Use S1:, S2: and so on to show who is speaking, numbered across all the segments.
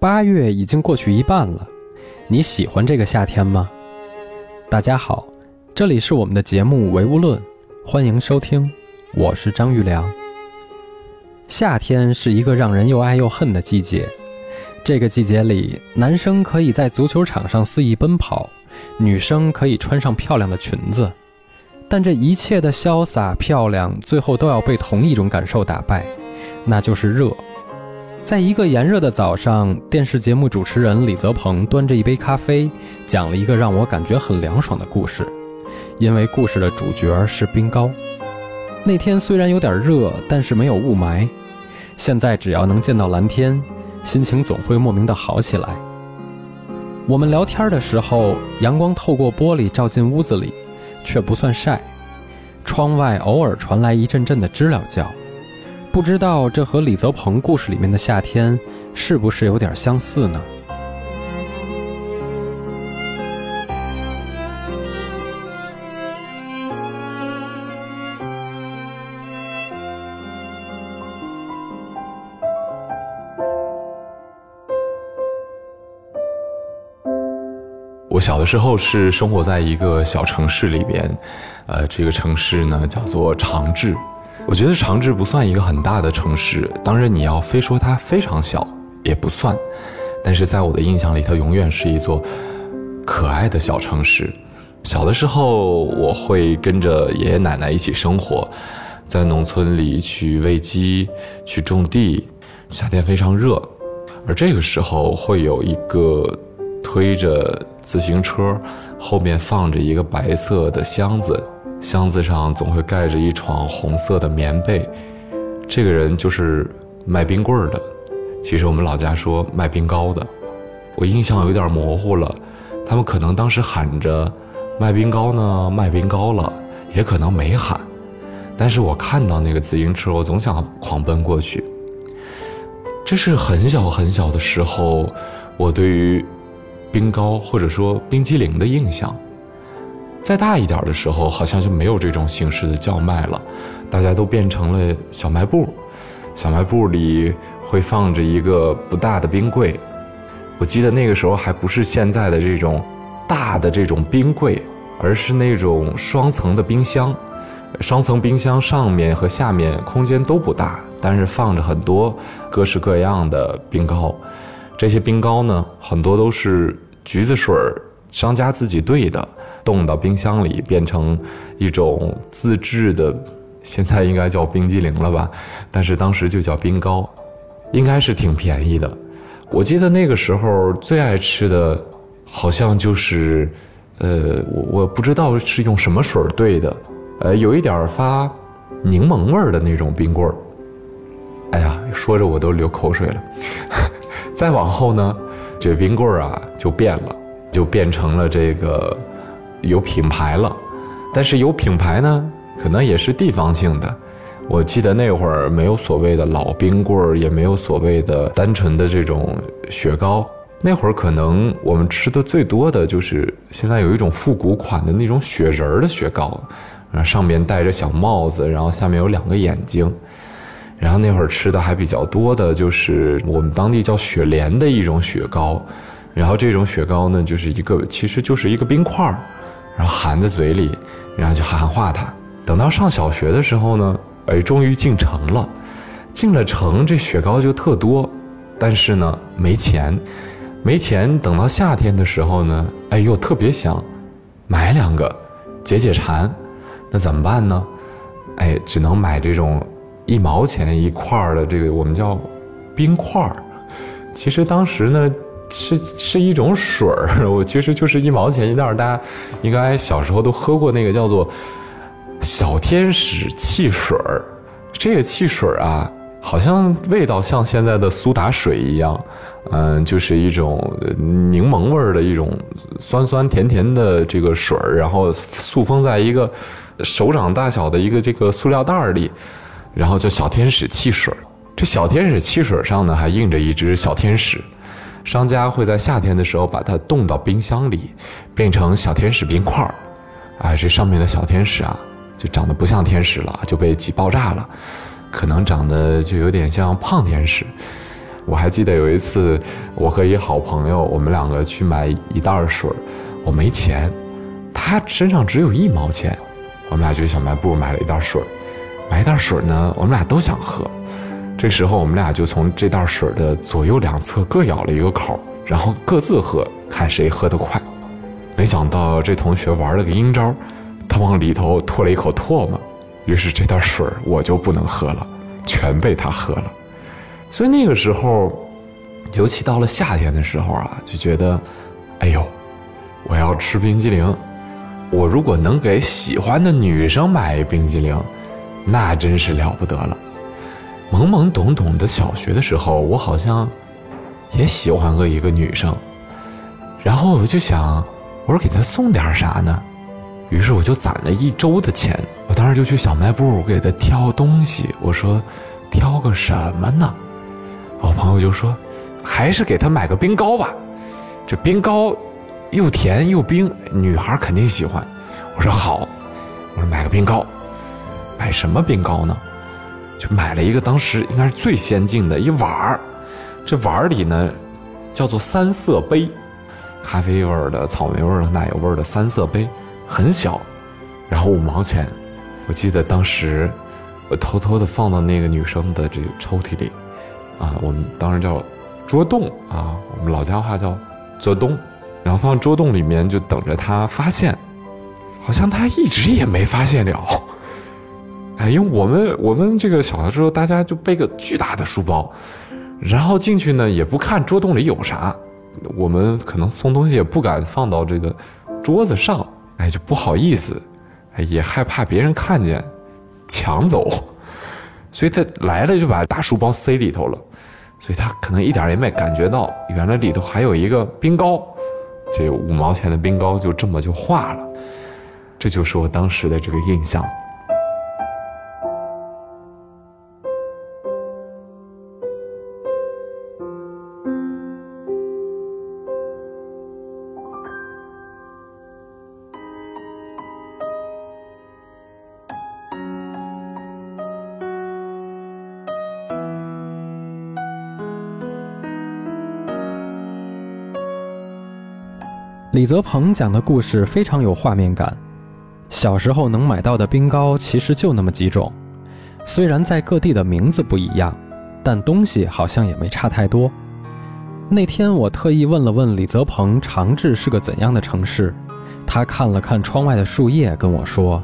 S1: 八月已经过去一半了，你喜欢这个夏天吗？大家好，这里是我们的节目《唯物论》，欢迎收听，我是张玉良。夏天是一个让人又爱又恨的季节，这个季节里，男生可以在足球场上肆意奔跑，女生可以穿上漂亮的裙子，但这一切的潇洒漂亮，最后都要被同一种感受打败，那就是热。在一个炎热的早上，电视节目主持人李泽鹏端着一杯咖啡，讲了一个让我感觉很凉爽的故事。因为故事的主角是冰糕。那天虽然有点热，但是没有雾霾。现在只要能见到蓝天，心情总会莫名的好起来。我们聊天的时候，阳光透过玻璃照进屋子里，却不算晒。窗外偶尔传来一阵阵的知了叫。不知道这和李泽鹏故事里面的夏天是不是有点相似呢？
S2: 我小的时候是生活在一个小城市里边，呃，这个城市呢叫做长治。我觉得长治不算一个很大的城市，当然你要非说它非常小也不算，但是在我的印象里，它永远是一座可爱的小城市。小的时候，我会跟着爷爷奶奶一起生活，在农村里去喂鸡、去种地。夏天非常热，而这个时候会有一个推着自行车，后面放着一个白色的箱子。箱子上总会盖着一床红色的棉被，这个人就是卖冰棍的。其实我们老家说卖冰糕的，我印象有点模糊了。他们可能当时喊着卖冰糕呢，卖冰糕了，也可能没喊。但是我看到那个自行车，我总想狂奔过去。这是很小很小的时候，我对于冰糕或者说冰激凌的印象。再大一点的时候，好像就没有这种形式的叫卖了，大家都变成了小卖部，小卖部里会放着一个不大的冰柜。我记得那个时候还不是现在的这种大的这种冰柜，而是那种双层的冰箱。双层冰箱上面和下面空间都不大，但是放着很多各式各样的冰糕。这些冰糕呢，很多都是橘子水儿。商家自己兑的，冻到冰箱里变成一种自制的，现在应该叫冰激凌了吧？但是当时就叫冰糕，应该是挺便宜的。我记得那个时候最爱吃的，好像就是，呃，我我不知道是用什么水兑的，呃，有一点发柠檬味儿的那种冰棍儿。哎呀，说着我都流口水了。再往后呢，这冰棍儿啊就变了。就变成了这个有品牌了，但是有品牌呢，可能也是地方性的。我记得那会儿没有所谓的老冰棍儿，也没有所谓的单纯的这种雪糕。那会儿可能我们吃的最多的就是现在有一种复古款的那种雪人儿的雪糕，然后上面戴着小帽子，然后下面有两个眼睛。然后那会儿吃的还比较多的就是我们当地叫雪莲的一种雪糕。然后这种雪糕呢，就是一个，其实就是一个冰块儿，然后含在嘴里，然后就含化它。等到上小学的时候呢，哎，终于进城了，进了城，这雪糕就特多，但是呢，没钱，没钱。等到夏天的时候呢，哎，又特别想买两个解解馋，那怎么办呢？哎，只能买这种一毛钱一块儿的这个我们叫冰块儿。其实当时呢。是是一种水儿，我其实就是一毛钱一袋儿，大家应该小时候都喝过那个叫做“小天使汽水儿”。这个汽水啊，好像味道像现在的苏打水一样，嗯，就是一种柠檬味儿的一种酸酸甜甜的这个水儿，然后塑封在一个手掌大小的一个这个塑料袋儿里，然后叫“小天使汽水”。这小天使汽水上呢，还印着一只小天使。商家会在夏天的时候把它冻到冰箱里，变成小天使冰块儿，啊，这上面的小天使啊，就长得不像天使了，就被挤爆炸了，可能长得就有点像胖天使。我还记得有一次，我和一好朋友，我们两个去买一袋水，我没钱，他身上只有一毛钱，我们俩去小卖部买了一袋水，买一袋水呢，我们俩都想喝，这时候我们俩就从这袋水的左右两侧各咬了一个口，然后各自喝，看谁喝得快。没想到这同学玩了个阴招，他往里头吐了一口唾沫，于是这袋水我就不能喝了，全被他喝了。所以那个时候，尤其到了夏天的时候啊，就觉得，哎呦，我要吃冰激凌。我如果能给喜欢的女生买一冰激凌，那真是了不得了。懵懵懂懂的小学的时候，我好像也喜欢过一个女生，然后我就想，我说给她送点啥呢？于是我就攒了一周的钱，我当时就去小卖部给她挑东西。我说，挑个什么呢？我朋友就说：“还是给他买个冰糕吧，这冰糕又甜又冰，女孩肯定喜欢。”我说：“好。”我说：“买个冰糕，买什么冰糕呢？就买了一个当时应该是最先进的一碗儿，这碗儿里呢叫做三色杯，咖啡味儿的、草莓味儿的、奶油味儿的三色杯，很小，然后五毛钱。我记得当时我偷偷的放到那个女生的这个抽屉里。”啊，我们当时叫桌洞啊，我们老家话叫桌洞，然后放桌洞里面就等着他发现，好像他一直也没发现了。哎，因为我们我们这个小的时候，大家就背个巨大的书包，然后进去呢也不看桌洞里有啥，我们可能送东西也不敢放到这个桌子上，哎，就不好意思，哎，也害怕别人看见抢走。所以他来了就把大书包塞里头了，所以他可能一点也没感觉到，原来里头还有一个冰糕，这五毛钱的冰糕就这么就化了，这就是我当时的这个印象。
S1: 李泽鹏讲的故事非常有画面感。小时候能买到的冰糕其实就那么几种，虽然在各地的名字不一样，但东西好像也没差太多。那天我特意问了问李泽鹏长治是个怎样的城市，他看了看窗外的树叶，跟我说：“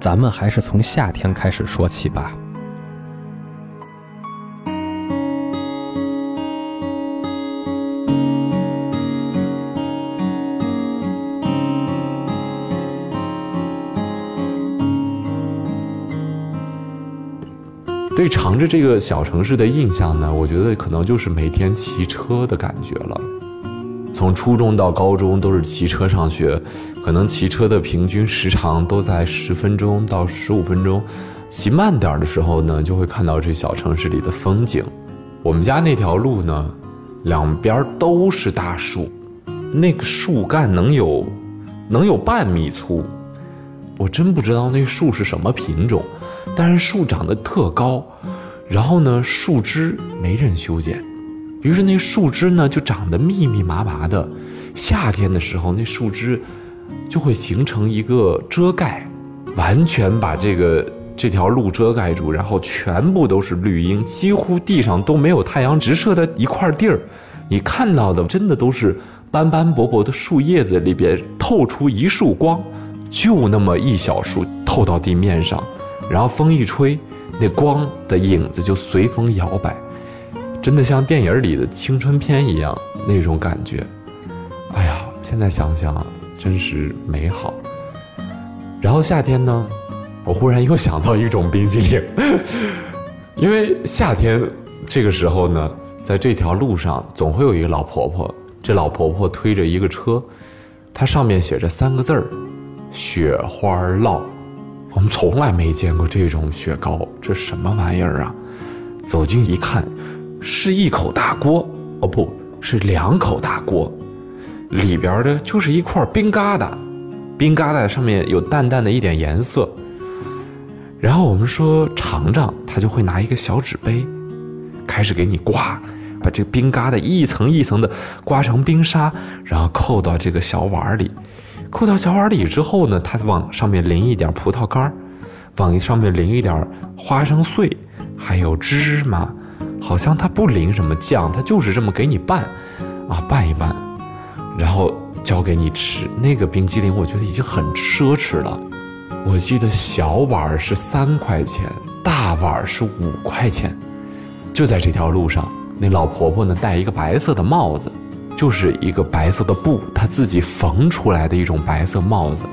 S1: 咱们还是从夏天开始说起吧。”
S2: 对长治这个小城市的印象呢，我觉得可能就是每天骑车的感觉了。从初中到高中都是骑车上学，可能骑车的平均时长都在十分钟到十五分钟。骑慢点的时候呢，就会看到这小城市里的风景。我们家那条路呢，两边都是大树，那个树干能有能有半米粗。我真不知道那树是什么品种。但是树长得特高，然后呢，树枝没人修剪，于是那树枝呢就长得密密麻麻的。夏天的时候，那树枝就会形成一个遮盖，完全把这个这条路遮盖住，然后全部都是绿荫，几乎地上都没有太阳直射的一块地儿。你看到的真的都是斑斑驳驳的树叶子里边透出一束光，就那么一小束透到地面上。然后风一吹，那光的影子就随风摇摆，真的像电影里的青春片一样那种感觉。哎呀，现在想想真是美好。然后夏天呢，我忽然又想到一种冰激凌，因为夏天这个时候呢，在这条路上总会有一个老婆婆，这老婆婆推着一个车，它上面写着三个字儿：雪花酪。我们从来没见过这种雪糕，这什么玩意儿啊？走近一看，是一口大锅，哦，不是两口大锅，里边的就是一块冰疙瘩，冰疙瘩上面有淡淡的一点颜色。然后我们说尝尝，他就会拿一个小纸杯，开始给你刮，把这冰疙瘩一层一层的刮成冰沙，然后扣到这个小碗里。扣到小碗里之后呢，他往上面淋一点葡萄干儿，往上面淋一点花生碎，还有芝麻。好像他不淋什么酱，他就是这么给你拌，啊，拌一拌，然后交给你吃。那个冰激凌我觉得已经很奢侈了。我记得小碗是三块钱，大碗是五块钱。就在这条路上，那老婆婆呢戴一个白色的帽子。就是一个白色的布，他自己缝出来的一种白色帽子。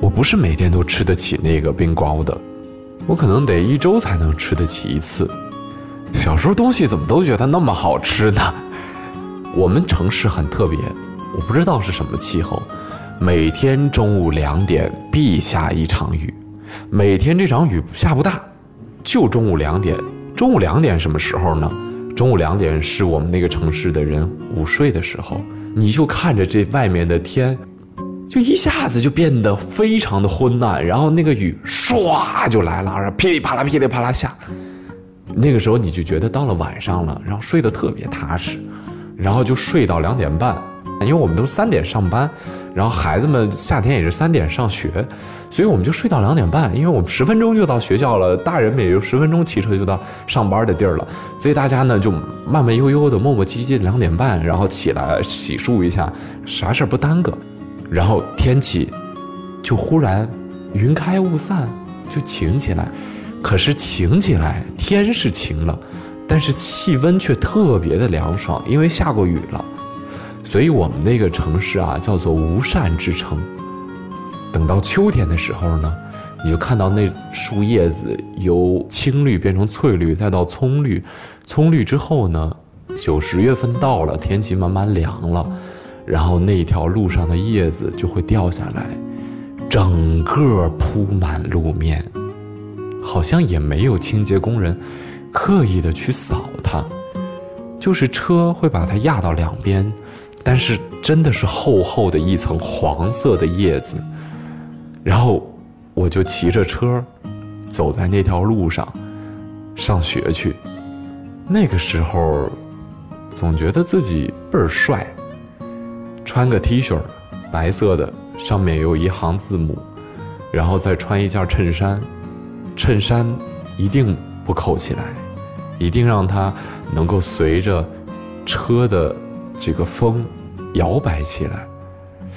S2: 我不是每天都吃得起那个冰糕的，我可能得一周才能吃得起一次。小时候东西怎么都觉得那么好吃呢？我们城市很特别，我不知道是什么气候，每天中午两点必下一场雨，每天这场雨下不大，就中午两点。中午两点什么时候呢？中午两点是我们那个城市的人午睡的时候，你就看着这外面的天，就一下子就变得非常的昏暗，然后那个雨唰就来了，噼里啪啦噼里啪啦下，那个时候你就觉得到了晚上了，然后睡得特别踏实，然后就睡到两点半。因为我们都三点上班，然后孩子们夏天也是三点上学，所以我们就睡到两点半。因为我们十分钟就到学校了，大人们也就十分钟骑车就到上班的地儿了，所以大家呢就慢慢悠悠的、磨磨唧唧两点半，然后起来洗漱一下，啥事儿不耽搁，然后天气就忽然云开雾散，就晴起来。可是晴起来，天是晴了，但是气温却特别的凉爽，因为下过雨了。所以我们那个城市啊，叫做无扇之城。等到秋天的时候呢，你就看到那树叶子由青绿变成翠绿，再到葱绿，葱绿之后呢，九十月份到了，天气慢慢凉了，然后那条路上的叶子就会掉下来，整个铺满路面，好像也没有清洁工人刻意的去扫它，就是车会把它压到两边。但是真的是厚厚的一层黄色的叶子，然后我就骑着车，走在那条路上，上学去。那个时候，总觉得自己倍儿帅。穿个 T 恤，白色的，上面有一行字母，然后再穿一件衬衫，衬衫一定不扣起来，一定让它能够随着车的。这个风摇摆起来，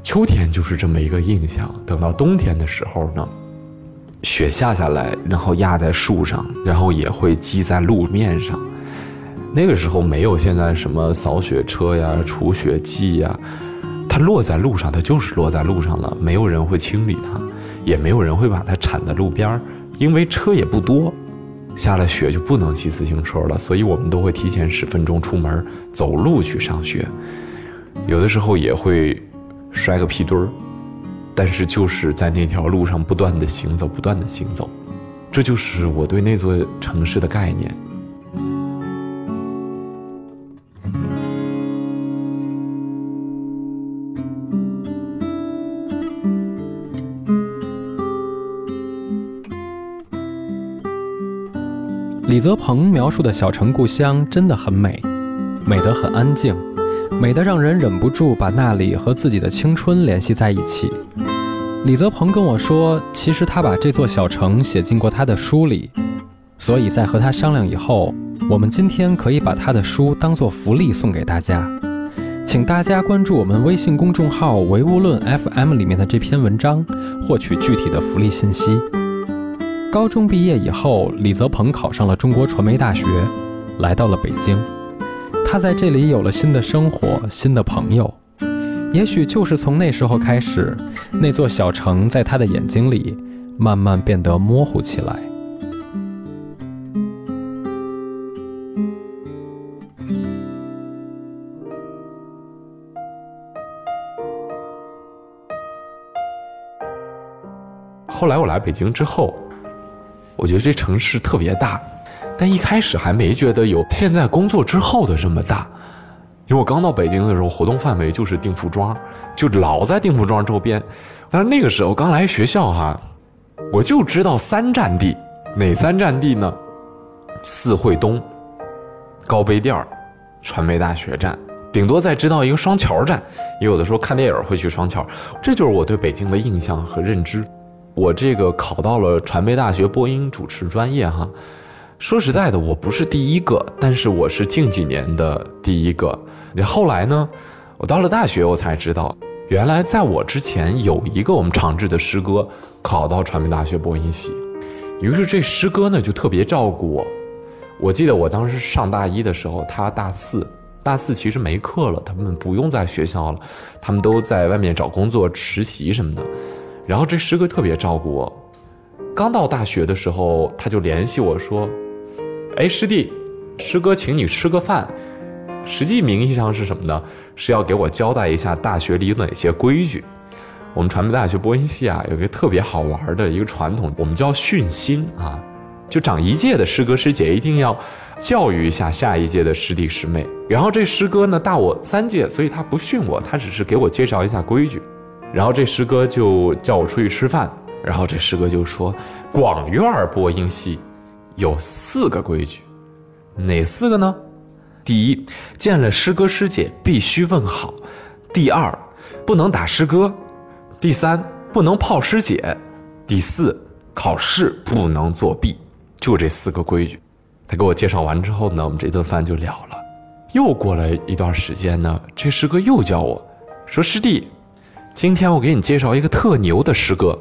S2: 秋天就是这么一个印象。等到冬天的时候呢，雪下下来，然后压在树上，然后也会积在路面上。那个时候没有现在什么扫雪车呀、除雪剂呀，它落在路上，它就是落在路上了，没有人会清理它，也没有人会把它铲在路边儿，因为车也不多。下了雪就不能骑自行车了，所以我们都会提前十分钟出门走路去上学，有的时候也会摔个屁墩儿，但是就是在那条路上不断的行走，不断的行走，这就是我对那座城市的概念。
S1: 李泽鹏描述的小城故乡真的很美，美得很安静，美得让人忍不住把那里和自己的青春联系在一起。李泽鹏跟我说，其实他把这座小城写进过他的书里，所以在和他商量以后，我们今天可以把他的书当做福利送给大家，请大家关注我们微信公众号“唯物论 FM” 里面的这篇文章，获取具体的福利信息。高中毕业以后，李泽鹏考上了中国传媒大学，来到了北京。他在这里有了新的生活，新的朋友。也许就是从那时候开始，那座小城在他的眼睛里慢慢变得模糊起来。
S2: 后来我来北京之后。我觉得这城市特别大，但一开始还没觉得有现在工作之后的这么大。因为我刚到北京的时候，活动范围就是定福庄，就老在定福庄周边。但是那个时候刚来学校哈，我就知道三站地，哪三站地呢？四惠东、高碑店传媒大学站，顶多再知道一个双桥站。也有的时候看电影会去双桥，这就是我对北京的印象和认知。我这个考到了传媒大学播音主持专业哈。说实在的，我不是第一个，但是我是近几年的第一个。你后来呢？我到了大学，我才知道，原来在我之前有一个我们长治的师哥考到传媒大学播音系。于是这师哥呢就特别照顾我。我记得我当时上大一的时候，他大四，大四其实没课了，他们不用在学校了，他们都在外面找工作、实习什么的。然后这师哥特别照顾我。刚到大学的时候，他就联系我说。哎，师弟，师哥请你吃个饭，实际名义上是什么呢？是要给我交代一下大学里有哪些规矩。我们传媒大学播音系啊，有一个特别好玩的一个传统，我们叫训新啊，就长一届的师哥师姐一定要教育一下下一届的师弟师妹。然后这师哥呢大我三届，所以他不训我，他只是给我介绍一下规矩。然后这师哥就叫我出去吃饭，然后这师哥就说广院播音系。有四个规矩，哪四个呢？第一，见了师哥师姐必须问好；第二，不能打师哥；第三，不能泡师姐；第四，考试不能作弊。就这四个规矩。他给我介绍完之后呢，我们这顿饭就了了。又过了一段时间呢，这师哥又叫我说：“师弟，今天我给你介绍一个特牛的师哥。”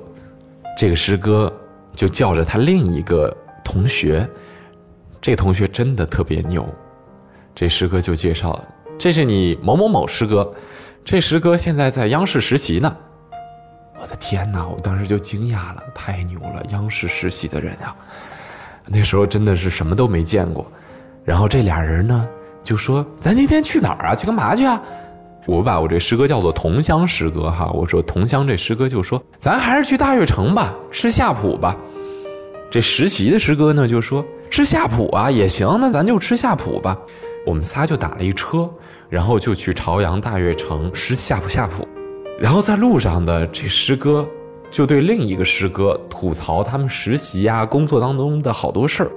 S2: 这个师哥就叫着他另一个。同学，这同学真的特别牛。这师哥就介绍，这是你某某某师哥，这师哥现在在央视实习呢。我的天哪！我当时就惊讶了，太牛了！央视实习的人啊，那时候真的是什么都没见过。然后这俩人呢，就说：“咱今天去哪儿啊？去干嘛去啊？”我把我这师哥叫做同乡师哥哈。我说同乡，这师哥就说：“咱还是去大悦城吧，吃夏普吧。”这实习的师哥呢，就说吃夏普啊也行，那咱就吃夏普吧。我们仨就打了一车，然后就去朝阳大悦城吃夏普夏普。然后在路上的这师哥就对另一个师哥吐槽他们实习呀、工作当中的好多事儿。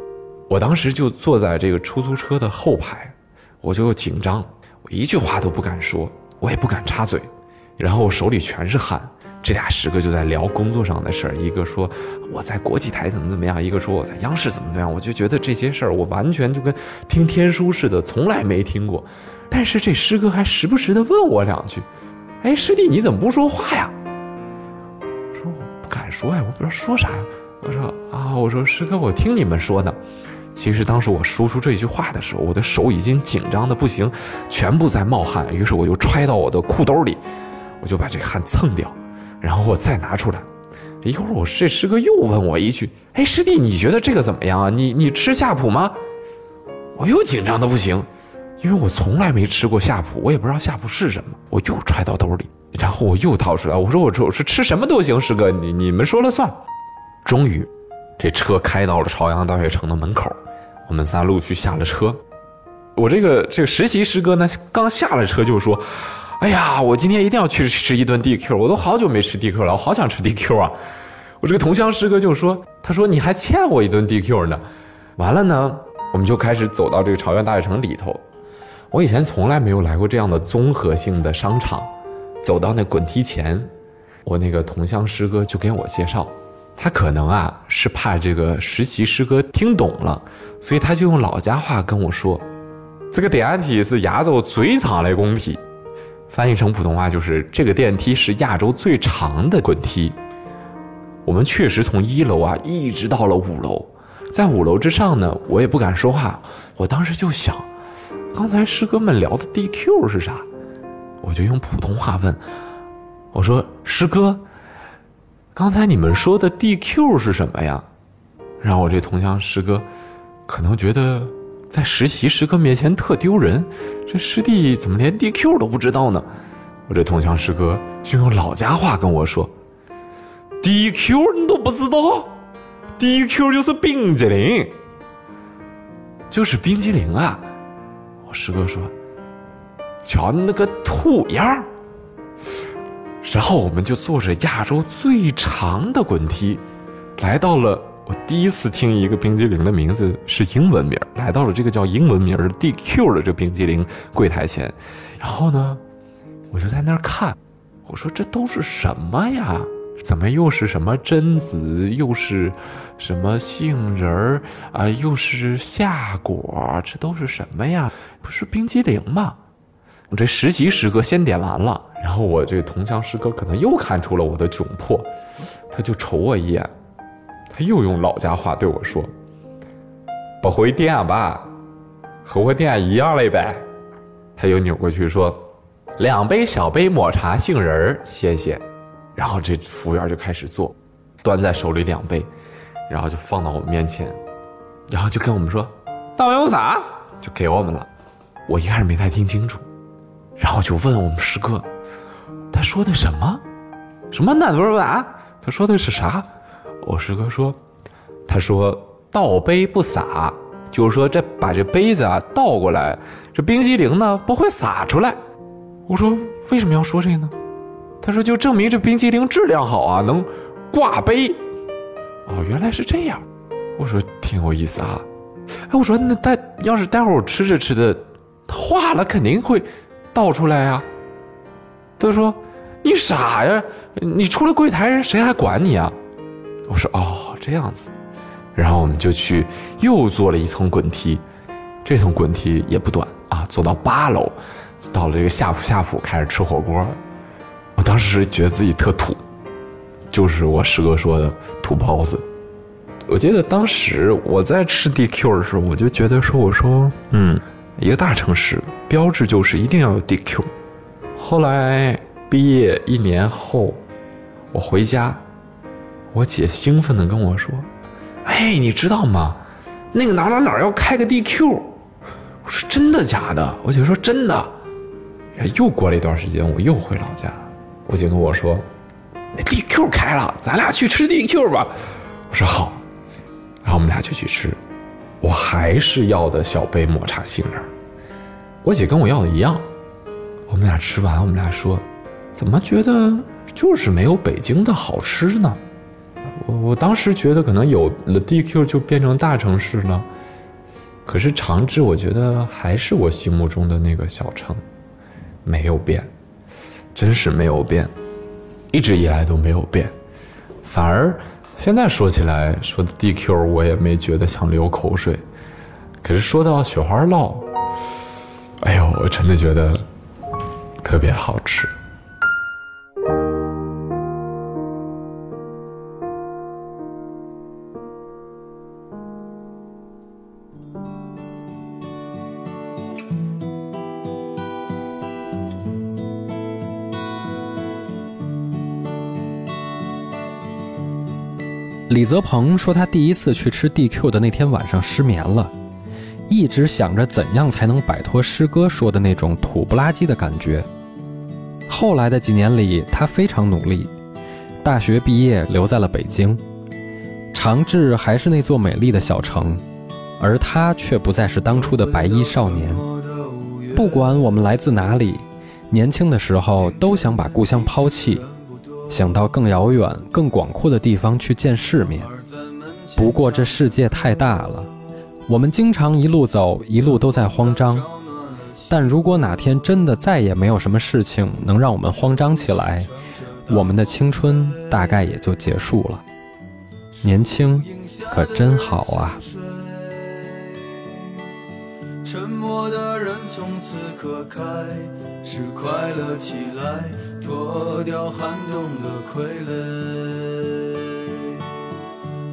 S2: 我当时就坐在这个出租车的后排，我就紧张，我一句话都不敢说，我也不敢插嘴，然后我手里全是汗。这俩师哥就在聊工作上的事儿，一个说我在国际台怎么怎么样，一个说我在央视怎么怎么样。我就觉得这些事儿我完全就跟听天书似的，从来没听过。但是这师哥还时不时的问我两句：“哎，师弟你怎么不说话呀？”说我不敢说呀，我不知道说啥呀。我说啊，我说师哥，我听你们说呢。其实当时我说出这句话的时候，我的手已经紧张的不行，全部在冒汗。于是我就揣到我的裤兜里，我就把这汗蹭掉。然后我再拿出来，一会儿我这师哥又问我一句：“哎，师弟，你觉得这个怎么样啊？你你吃夏普吗？”我又紧张的不行，因为我从来没吃过夏普，我也不知道夏普是什么。我又揣到兜里，然后我又掏出来，我说：“我说我是吃什么都行，师哥，你你们说了算。”终于，这车开到了朝阳大悦城的门口，我们仨陆续下了车。我这个这个实习师哥呢，刚下了车就说。哎呀，我今天一定要去吃一顿 DQ，我都好久没吃 DQ 了，我好想吃 DQ 啊！我这个同乡师哥就说：“他说你还欠我一顿 DQ 呢。”完了呢，我们就开始走到这个朝阳大悦城里头。我以前从来没有来过这样的综合性的商场。走到那滚梯前，我那个同乡师哥就给我介绍，他可能啊是怕这个实习师哥听懂了，所以他就用老家话跟我说：“这个电梯是亚洲最长的滚梯。”翻译成普通话就是这个电梯是亚洲最长的滚梯。我们确实从一楼啊一直到了五楼，在五楼之上呢，我也不敢说话。我当时就想，刚才师哥们聊的 DQ 是啥？我就用普通话问，我说师哥，刚才你们说的 DQ 是什么呀？然后我这同乡师哥可能觉得。在实习师哥面前特丢人，这师弟怎么连 DQ 都不知道呢？我这同乡师哥就用老家话跟我说：“DQ 你都不知道？DQ 就是冰激凌，就是冰激凌啊！”我师哥说：“瞧你那个土样然后我们就坐着亚洲最长的滚梯，来到了我第一次听一个冰激凌的名字是英文名，来到了这个叫英文名的 DQ 的这冰激凌柜台前，然后呢，我就在那儿看，我说这都是什么呀？怎么又是什么榛子，又是什么杏仁儿啊，又是夏果，这都是什么呀？不是冰激凌吗？我这实习师哥先点完了，然后我这个同乡师哥可能又看出了我的窘迫，他就瞅我一眼，他又用老家话对我说：“不会点吧？和我点一样嘞呗。”他又扭过去说：“两杯小杯抹茶杏仁儿，谢谢。”然后这服务员就开始做，端在手里两杯，然后就放到我们面前，然后就跟我们说：“倒有啥？”就给我们了。我一开始没太听清楚，然后就问我们师哥：“他说的什么？什么那多啥？他说的是啥？”我师哥说：“他说倒杯不洒，就是说这把这杯子啊倒过来，这冰激凌呢不会洒出来。”我说：“为什么要说这个呢？”他说：“就证明这冰激凌质量好啊，能挂杯。”哦，原来是这样。我说挺有意思啊。哎，我说那待要是待会儿我吃着吃着，它化了肯定会倒出来呀。他说：“你傻呀？你出了柜台人谁还管你啊？”我说：“哦，这样子。”然后我们就去又做了一层滚梯，这层滚梯也不短啊，坐到八楼，到了这个夏普夏普开始吃火锅。我当时觉得自己特土，就是我师哥说的土包子。我记得当时我在吃 DQ 的时候，我就觉得说，我说，嗯，一个大城市标志就是一定要有 DQ。后来毕业一年后，我回家，我姐兴奋的跟我说：“哎，你知道吗？那个哪哪哪要开个 DQ。”我说：“真的假的？”我姐说：“真的。”又过了一段时间，我又回老家。我姐跟我说：“那 DQ 开了，咱俩去吃 DQ 吧。”我说好，然后我们俩就去吃。我还是要的小杯抹茶杏仁。我姐跟我要的一样。我们俩吃完，我们俩说：“怎么觉得就是没有北京的好吃呢？”我我当时觉得可能有了 DQ 就变成大城市了。可是长治，我觉得还是我心目中的那个小城，没有变。真是没有变，一直以来都没有变，反而现在说起来说的 DQ，我也没觉得想流口水。可是说到雪花烙，哎呦，我真的觉得特别好吃。
S1: 李泽鹏说，他第一次去吃 DQ 的那天晚上失眠了，一直想着怎样才能摆脱师哥说的那种土不拉几的感觉。后来的几年里，他非常努力，大学毕业留在了北京，长治还是那座美丽的小城，而他却不再是当初的白衣少年。不管我们来自哪里，年轻的时候都想把故乡抛弃。想到更遥远、更广阔的地方去见世面，不过这世界太大了，我们经常一路走，一路都在慌张。但如果哪天真的再也没有什么事情能让我们慌张起来，我们的青春大概也就结束了。年轻，可真好啊！沉默的人从此刻开始快乐起来。脱掉寒冬的傀儡，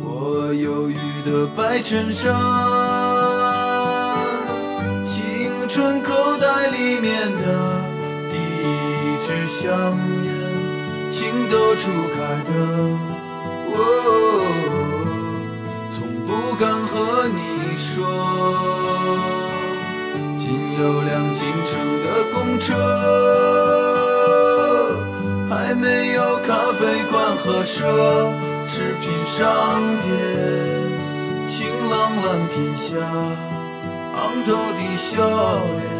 S1: 我忧郁的白衬衫，青春口袋里面的第一支香烟，情窦初开的我，从不敢和你说，仅有辆进城的公车。还没有咖啡馆和奢侈品商店，晴朗蓝天下，昂头的笑脸，